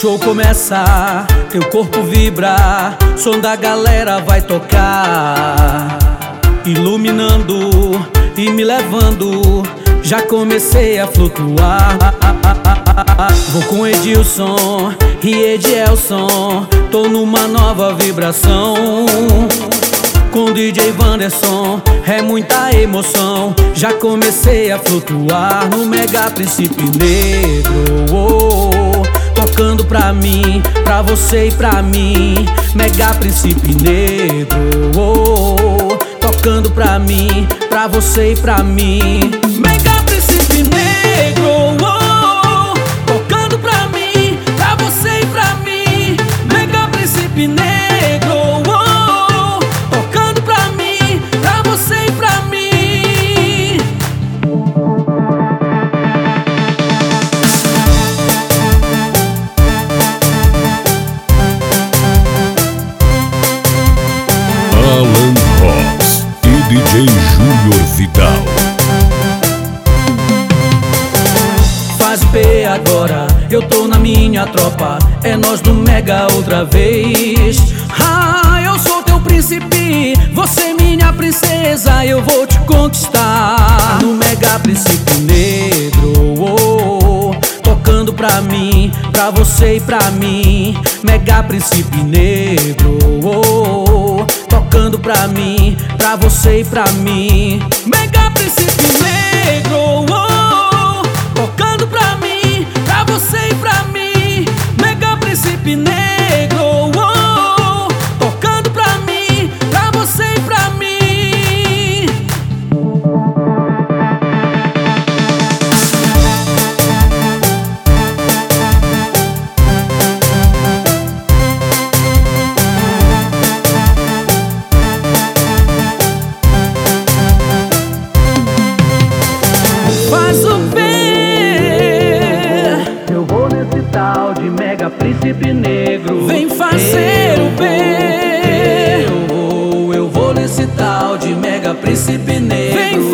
show começa, teu corpo vibra, som da galera vai tocar, iluminando e me levando. Já comecei a flutuar. Vou com Edilson e Edielson, tô numa nova vibração. Com DJ Vanderson é muita emoção. Já comecei a flutuar no Mega Príncipe Negro. Oh, oh, tocando pra mim, pra você e pra mim. Mega Príncipe Negro. Oh, oh, tocando pra mim, pra você e pra mim. Agora, eu tô na minha tropa. É nós do Mega outra vez. Ah, eu sou teu príncipe, você minha princesa, eu vou te conquistar. No Mega Príncipe Negro, oh, oh, tocando pra mim, pra você e pra mim. Mega Príncipe Negro, oh, oh, tocando pra mim, pra você e pra mim. Mega Príncipe Negro, oh, Príncipe de Mega Príncipe Negro. Vem fazer o bem. Eu vou, eu vou nesse tal de Mega Príncipe Negro. Vem